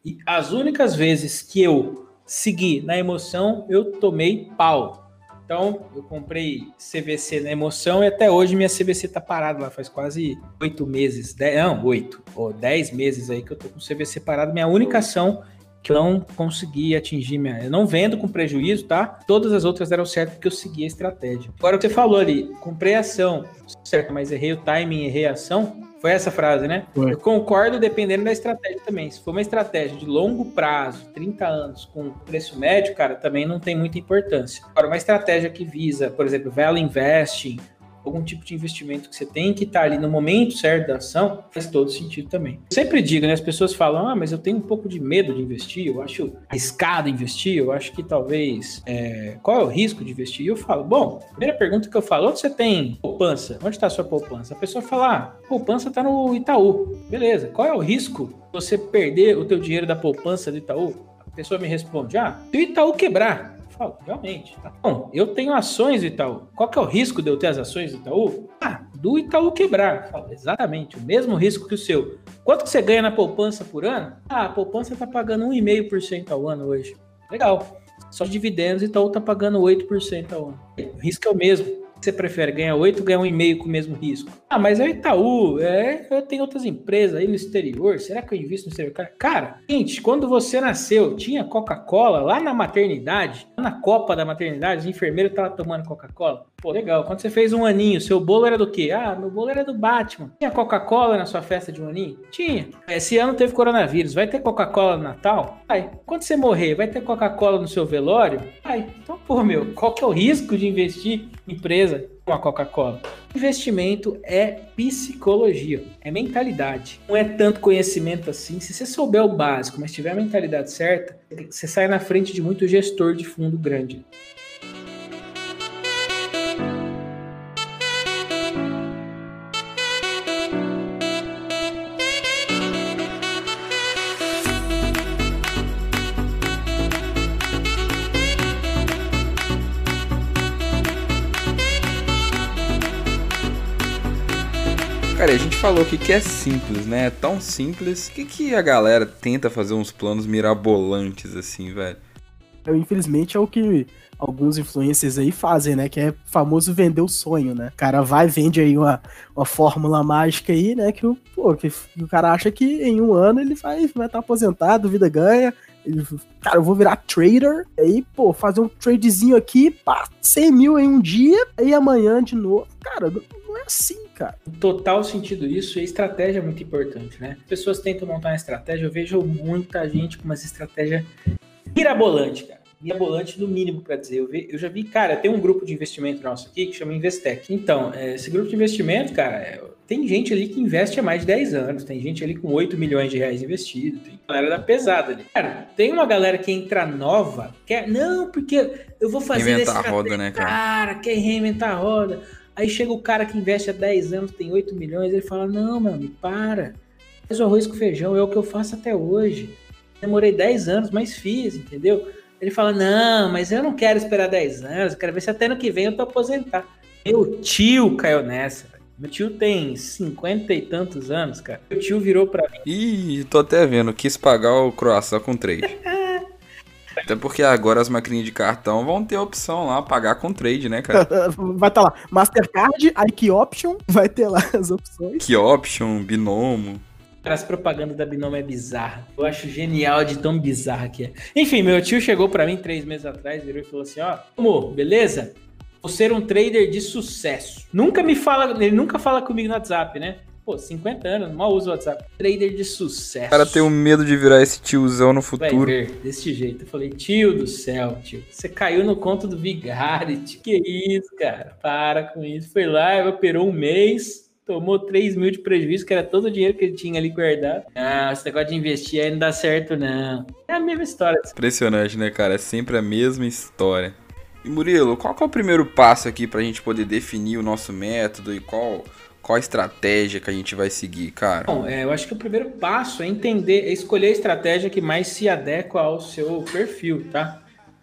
Speaker 2: E as únicas vezes que eu segui na emoção, eu tomei pau então, eu comprei CVC na emoção e até hoje minha CVC tá parada lá, faz quase oito meses, dez, não, oito, ou dez meses aí que eu tô com CVC parado. Minha única ação que eu não consegui atingir minha. Eu não vendo com prejuízo, tá? Todas as outras deram certo porque eu segui a estratégia. Agora, o que você falou ali, comprei ação, certo, mas errei o timing, errei a ação. Foi essa frase, né? Foi. Eu concordo dependendo da estratégia também. Se for uma estratégia de longo prazo, 30 anos, com preço médio, cara, também não tem muita importância. Agora, uma estratégia que visa, por exemplo, value investing, algum tipo de investimento que você tem que estar tá ali no momento certo da ação, faz todo sentido também. Eu sempre digo, né? As pessoas falam, ah, mas eu tenho um pouco de medo de investir, eu acho arriscado investir, eu acho que talvez. É... Qual é o risco de investir? E eu falo, bom, primeira pergunta que eu falo, onde você tem poupança? Onde está a sua poupança? A pessoa fala, ah, poupança está no Itaú. Beleza, qual é o risco você perder o teu dinheiro da poupança do Itaú? A pessoa me responde, ah, se o Itaú quebrar, falo, realmente. Tá bom, eu tenho ações do Itaú. Qual que é o risco de eu ter as ações do Itaú? Ah, do Itaú quebrar. Falo, exatamente, o mesmo risco que o seu. Quanto que você ganha na poupança por ano? Ah, a poupança está pagando 1,5% ao ano hoje. Legal. Só de dividendos, Itaú está pagando 8% ao ano. O risco é o mesmo. Você prefere ganhar 8 ou ganhar 1,5 com o mesmo risco? Ah, mas é o Itaú, é, eu tenho outras empresas aí no exterior, será que eu invisto no exterior? Cara, gente, quando você nasceu, tinha Coca-Cola lá na maternidade, na copa da maternidade, o enfermeiro tava tomando Coca-Cola. Pô, legal. Quando você fez um aninho, seu bolo era do quê? Ah, meu bolo era do Batman. Tinha Coca-Cola na sua festa de um aninho? Tinha. Esse ano teve coronavírus, vai ter Coca-Cola no Natal? Vai. Quando você morrer, vai ter Coca-Cola no seu velório? Vai. Então, pô, meu, qual que é o risco de investir em empresa com a Coca-Cola? Investimento é psicologia, é mentalidade. Não é tanto conhecimento assim. Se você souber o básico, mas tiver a mentalidade certa, você sai na frente de muito gestor de fundo grande.
Speaker 1: Falou aqui que é simples, né? É tão simples. Que, que a galera tenta fazer uns planos mirabolantes assim, velho?
Speaker 3: Eu, infelizmente é o que alguns influencers aí fazem, né? Que é famoso vender o sonho, né? O cara vai vende aí uma, uma fórmula mágica aí, né? Que o, pô, que, o cara acha que em um ano ele vai estar vai tá aposentado, vida ganha. Ele, cara, eu vou virar trader, aí, pô, fazer um tradezinho aqui, pá, 100 mil em um dia, aí amanhã de novo. Cara, assim, cara.
Speaker 2: Total sentido isso, e a estratégia é muito importante, né? As pessoas tentam montar uma estratégia, eu vejo muita gente com umas estratégias mirabolantes, cara. Mirabolante no mínimo para dizer. Eu, vi, eu, já vi, cara, tem um grupo de investimento nosso aqui que chama Investec. Então, é, esse grupo de investimento, cara, é, tem gente ali que investe há mais de 10 anos, tem gente ali com 8 milhões de reais investido, tem galera da pesada ali. Cara, tem uma galera que entra nova, quer, não, porque eu vou fazer.
Speaker 1: Reinventar a roda, né, cara?
Speaker 2: Cara, quer reinventar a roda. Aí chega o cara que investe há 10 anos, tem 8 milhões, ele fala: Não, meu amigo, para. Faz o arroz com feijão, é o que eu faço até hoje. Demorei 10 anos, mas fiz, entendeu? Ele fala: Não, mas eu não quero esperar 10 anos, quero ver se até ano que vem eu tô aposentar. Meu tio caiu nessa. Meu tio tem 50 e tantos anos, cara. Meu tio virou pra mim.
Speaker 1: Ih, tô até vendo, quis pagar o croissant com trade. Até porque agora as maquininhas de cartão vão ter a opção lá, pagar com trade, né, cara?
Speaker 3: vai estar tá lá, Mastercard, IQ Option, vai ter lá as opções.
Speaker 1: Que Option, Binomo.
Speaker 2: As propagandas da Binomo é bizarra. Eu acho genial de tão bizarra que é. Enfim, meu tio chegou para mim três meses atrás, virou e falou assim: ó, amor, beleza? Vou ser um trader de sucesso. Nunca me fala, ele nunca fala comigo no WhatsApp, né? Pô, 50 anos, mal uso o WhatsApp. Trader de sucesso.
Speaker 1: O cara tem um medo de virar esse tiozão no futuro. Vai
Speaker 2: ver, desse jeito. Eu falei, tio do céu, tio. Você caiu no conto do Vigarity. Que isso, cara? Para com isso. Foi lá, operou um mês, tomou 3 mil de prejuízo, que era todo o dinheiro que ele tinha ali guardado. Ah, esse negócio de investir aí não dá certo, não. É a mesma história.
Speaker 1: Impressionante, né, cara? É sempre a mesma história. E Murilo, qual é o primeiro passo aqui pra gente poder definir o nosso método e qual qual a estratégia que a gente vai seguir, cara?
Speaker 2: Bom, é, eu acho que o primeiro passo é entender, é escolher a estratégia que mais se adequa ao seu perfil, tá?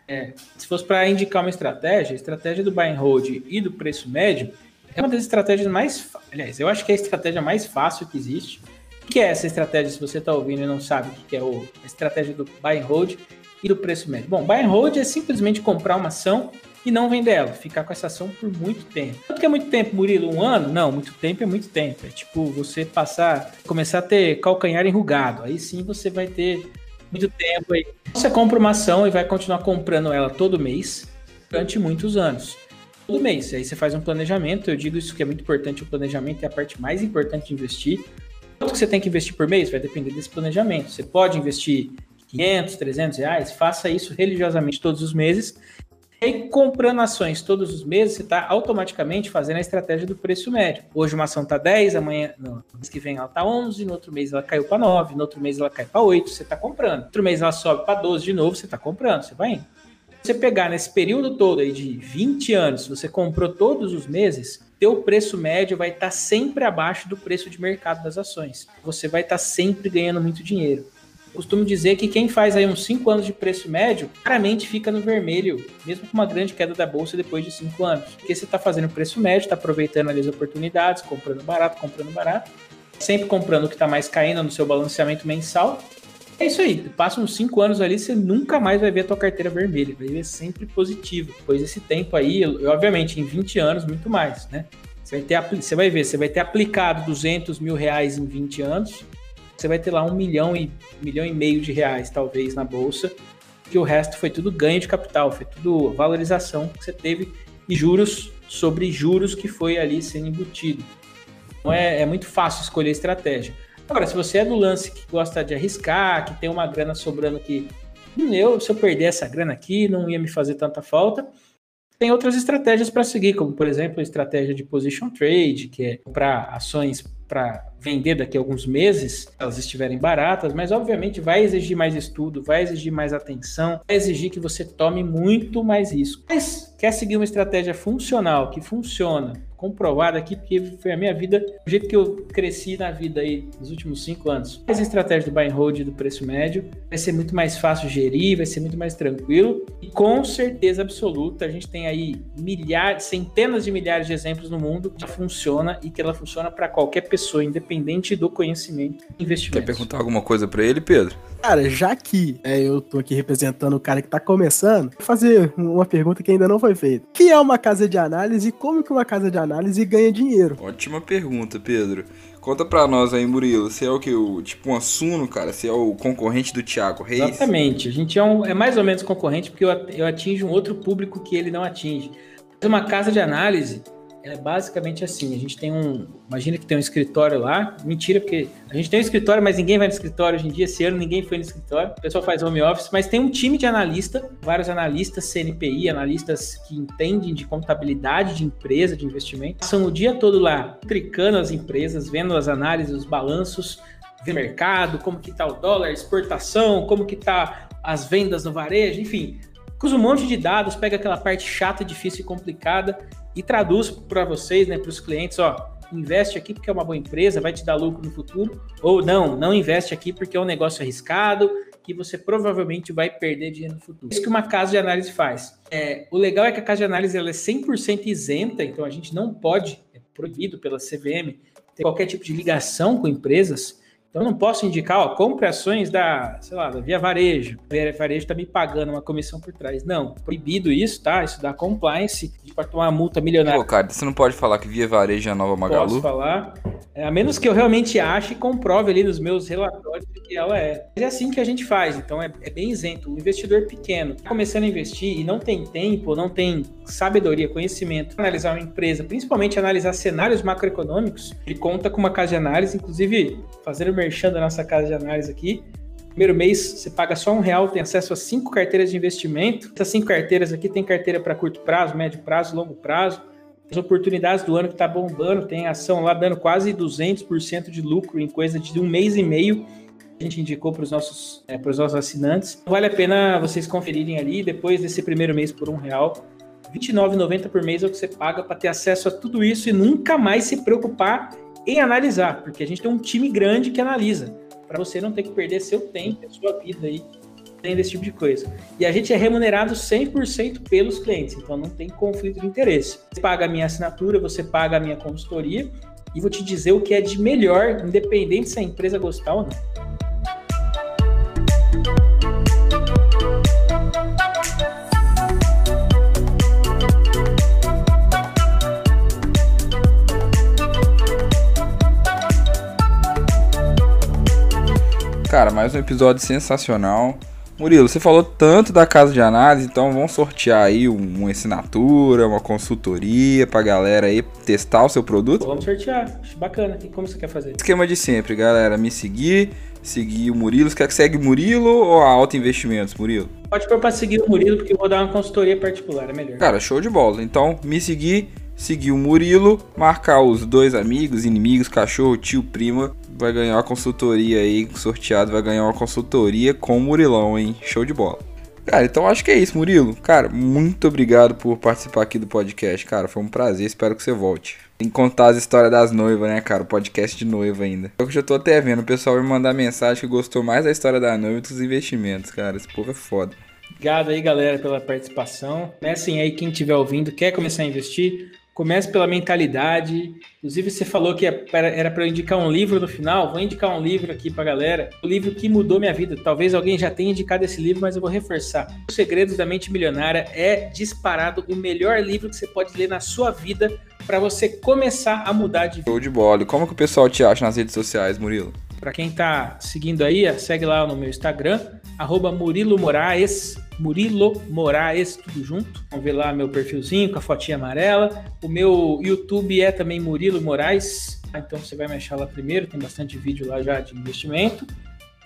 Speaker 2: É, se fosse para indicar uma estratégia, a estratégia do buy and hold e do preço médio é uma das estratégias mais, aliás, eu acho que é a estratégia mais fácil que existe. O que é essa estratégia? Se você está ouvindo e não sabe o que é o, a estratégia do buy and hold e do preço médio. Bom, buy and hold é simplesmente comprar uma ação e não vender ela, ficar com essa ação por muito tempo. Quanto que é muito tempo, Murilo? Um ano? Não, muito tempo é muito tempo. É tipo você passar, começar a ter calcanhar enrugado. Aí sim você vai ter muito tempo aí. Você compra uma ação e vai continuar comprando ela todo mês durante muitos anos. Todo mês. Aí você faz um planejamento. Eu digo isso que é muito importante. O planejamento é a parte mais importante de investir. Quanto que você tem que investir por mês? Vai depender desse planejamento. Você pode investir 500, 300 reais, faça isso religiosamente todos os meses e aí, comprando ações todos os meses, você está automaticamente fazendo a estratégia do preço médio. Hoje uma ação está 10, amanhã, no mês que vem ela está 11, no outro mês ela caiu para 9, no outro mês ela cai para 8, você está comprando. No outro mês ela sobe para 12 de novo, você está comprando, você vai indo. Se você pegar nesse período todo aí de 20 anos, você comprou todos os meses, teu preço médio vai estar tá sempre abaixo do preço de mercado das ações. Você vai estar tá sempre ganhando muito dinheiro costumo dizer que quem faz aí uns 5 anos de preço médio, claramente fica no vermelho, mesmo com uma grande queda da bolsa depois de 5 anos. Porque você está fazendo preço médio, está aproveitando ali as oportunidades, comprando barato, comprando barato, sempre comprando o que está mais caindo no seu balanceamento mensal. É isso aí, passa uns 5 anos ali, você nunca mais vai ver a tua carteira vermelha, vai ver sempre positivo. Depois desse tempo aí, obviamente, em 20 anos, muito mais, né? Você vai, ter, você vai ver, você vai ter aplicado 200 mil reais em 20 anos, você vai ter lá um milhão e, milhão e meio de reais, talvez, na bolsa, que o resto foi tudo ganho de capital, foi tudo valorização que você teve e juros sobre juros que foi ali sendo embutido. Então é, é muito fácil escolher estratégia. Agora, se você é do lance que gosta de arriscar, que tem uma grana sobrando que eu, se eu perder essa grana aqui, não ia me fazer tanta falta, tem outras estratégias para seguir, como por exemplo a estratégia de position trade, que é para ações para vender daqui a alguns meses, elas estiverem baratas, mas obviamente vai exigir mais estudo, vai exigir mais atenção, vai exigir que você tome muito mais risco. Mas quer seguir uma estratégia funcional, que funciona, comprovada aqui, porque foi a minha vida, o jeito que eu cresci na vida aí nos últimos cinco anos. Faz a estratégia do buy and hold do preço médio, vai ser muito mais fácil gerir, vai ser muito mais tranquilo e com certeza absoluta a gente tem aí milhares, centenas de milhares de exemplos no mundo que funciona e que ela funciona para qualquer pessoa, independente do conhecimento investimento.
Speaker 1: Quer perguntar alguma coisa para ele, Pedro?
Speaker 3: Cara, já que é, eu tô aqui representando o cara que tá começando, vou fazer uma pergunta que ainda não foi feita. O que é uma casa de análise e como que uma casa de análise ganha dinheiro?
Speaker 1: Ótima pergunta, Pedro. Conta pra nós aí, Murilo. Você é o que? O, tipo um assuno, cara? Você é o concorrente do Thiago Reis?
Speaker 2: Exatamente. A gente é, um, é mais ou menos concorrente porque eu, eu atinjo um outro público que ele não atinge. Uma casa de análise é basicamente assim. A gente tem um. Imagina que tem um escritório lá. Mentira, porque a gente tem um escritório, mas ninguém vai no escritório hoje em dia. Esse ano ninguém foi no escritório. O pessoal faz home office, mas tem um time de analista, vários analistas CNPI, analistas que entendem de contabilidade de empresa, de investimento. Passam o dia todo lá, tricando as empresas, vendo as análises, os balanços, ver mercado, como que tá o dólar, exportação, como que tá as vendas no varejo, enfim. Cruza um monte de dados, pega aquela parte chata, difícil e complicada e traduz para vocês, né, para os clientes, ó, investe aqui porque é uma boa empresa, vai te dar lucro no futuro, ou não, não investe aqui porque é um negócio arriscado, que você provavelmente vai perder dinheiro no futuro. Isso que uma casa de análise faz. É, o legal é que a casa de análise ela é 100% isenta, então a gente não pode, é proibido pela CVM, ter qualquer tipo de ligação com empresas então, eu não posso indicar, ó, compre ações da, sei lá, da Via Varejo. A Via Varejo está me pagando uma comissão por trás. Não, proibido isso, tá? Isso dá compliance, pode tomar uma multa milionária.
Speaker 1: Pô, cara, você não pode falar que Via Varejo é a nova Magalu?
Speaker 2: Posso falar. É, a menos que eu realmente ache e comprove ali nos meus relatórios que ela é. Mas é assim que a gente faz, então é, é bem isento. O investidor pequeno tá começando a investir e não tem tempo, não tem sabedoria, conhecimento, analisar uma empresa, principalmente analisar cenários macroeconômicos, ele conta com uma casa de análise, inclusive fazer o merchan da nossa casa de análise aqui. Primeiro mês você paga só um real, tem acesso a cinco carteiras de investimento. Essas cinco carteiras aqui tem carteira para curto prazo, médio prazo, longo prazo. As oportunidades do ano que está bombando, tem ação lá dando quase 200% de lucro em coisa de um mês e meio. A gente indicou para os nossos, é, os nossos assinantes. Vale a pena vocês conferirem ali depois desse primeiro mês por um real. R$ 29,90 por mês é o que você paga para ter acesso a tudo isso e nunca mais se preocupar em analisar, porque a gente tem um time grande que analisa, para você não ter que perder seu tempo, sua vida aí, tendo esse tipo de coisa. E a gente é remunerado 100% pelos clientes, então não tem conflito de interesse. Você paga a minha assinatura, você paga a minha consultoria, e vou te dizer o que é de melhor, independente se a empresa gostar ou não.
Speaker 1: Cara, mais um episódio sensacional. Murilo, você falou tanto da casa de análise, então vamos sortear aí uma assinatura, uma consultoria pra galera aí testar o seu produto?
Speaker 2: Vamos sortear, acho bacana. E como você quer fazer?
Speaker 1: Esquema de sempre, galera, me seguir, seguir o Murilo. Você quer que segue o Murilo ou a Alta Investimentos, Murilo?
Speaker 2: Pode pôr pra seguir o Murilo, porque eu vou dar uma consultoria particular, é melhor.
Speaker 1: Cara, show de bola. Então, me seguir, seguir o Murilo, marcar os dois amigos, inimigos, cachorro, tio, prima vai ganhar uma consultoria aí, sorteado vai ganhar uma consultoria com o Murilão, hein? Show de bola. Cara, então acho que é isso, Murilo. Cara, muito obrigado por participar aqui do podcast, cara. Foi um prazer, espero que você volte. Tem que contar as histórias das noivas, né, cara? O podcast de noiva ainda. Eu já tô até vendo, o pessoal me mandar mensagem que gostou mais da história da noiva dos investimentos, cara. Esse povo é foda.
Speaker 2: Obrigado aí, galera, pela participação. Comecem aí, quem estiver ouvindo, quer começar a investir, Comece pela mentalidade. Inclusive, você falou que era para eu indicar um livro no final. Vou indicar um livro aqui para galera. O livro que mudou minha vida. Talvez alguém já tenha indicado esse livro, mas eu vou reforçar. Os Segredos da Mente Milionária é disparado o melhor livro que você pode ler na sua vida para você começar a mudar de vida.
Speaker 1: Show de bola. E como que o pessoal te acha nas redes sociais, Murilo?
Speaker 2: Para quem tá seguindo aí, segue lá no meu Instagram, arroba Murilo Moraes, Murilo Moraes, tudo junto. Vamos ver lá meu perfilzinho com a fotinha amarela. O meu YouTube é também Murilo Moraes. Então você vai me achar lá primeiro, tem bastante vídeo lá já de investimento.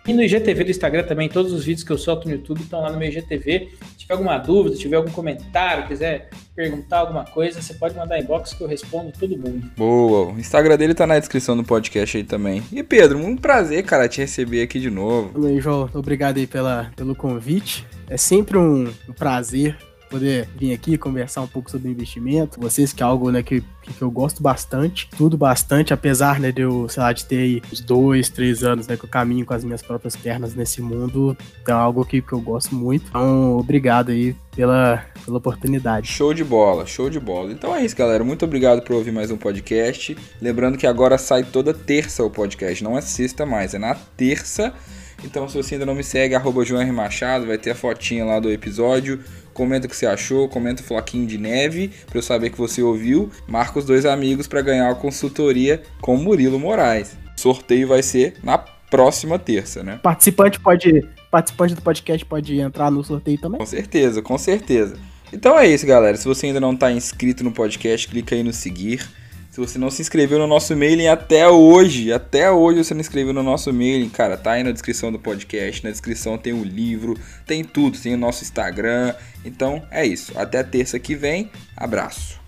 Speaker 2: E no IGTV do Instagram também, todos os vídeos que eu solto no YouTube estão lá no meu IGTV. Se tiver alguma dúvida, se tiver algum comentário, quiser perguntar alguma coisa, você pode mandar inbox que eu respondo todo mundo.
Speaker 1: Boa, o Instagram dele tá na descrição do podcast aí também. E Pedro, um prazer, cara, te receber aqui de novo.
Speaker 3: Oi, João, obrigado aí pela, pelo convite. É sempre um, prazer poder vir aqui conversar um pouco sobre investimento. Vocês que é algo né, que, que eu gosto bastante, tudo bastante, apesar né, de eu, sei lá, de ter aí uns dois, três anos né, que eu caminho com as minhas próprias pernas nesse mundo, é algo que, que eu gosto muito. Então, obrigado aí pela, pela oportunidade.
Speaker 1: Show de bola, show de bola. Então é isso, galera. Muito obrigado por ouvir mais um podcast. Lembrando que agora sai toda terça o podcast, não é sexta mais, é na terça. Então, se você ainda não me segue, arroba João R. Machado, vai ter a fotinha lá do episódio. Comenta o que você achou, comenta o floquinho de neve para eu saber que você ouviu. Marca os dois amigos para ganhar a consultoria com Murilo Moraes. O sorteio vai ser na próxima terça, né?
Speaker 3: Participante pode, participante do podcast pode entrar no sorteio também?
Speaker 1: Com certeza, com certeza. Então é isso, galera. Se você ainda não está inscrito no podcast, clica aí no seguir. Se você não se inscreveu no nosso mailing até hoje, até hoje você não inscreveu no nosso mailing, cara, tá aí na descrição do podcast, na descrição tem o livro, tem tudo, tem o nosso Instagram. Então é isso. Até terça que vem. Abraço.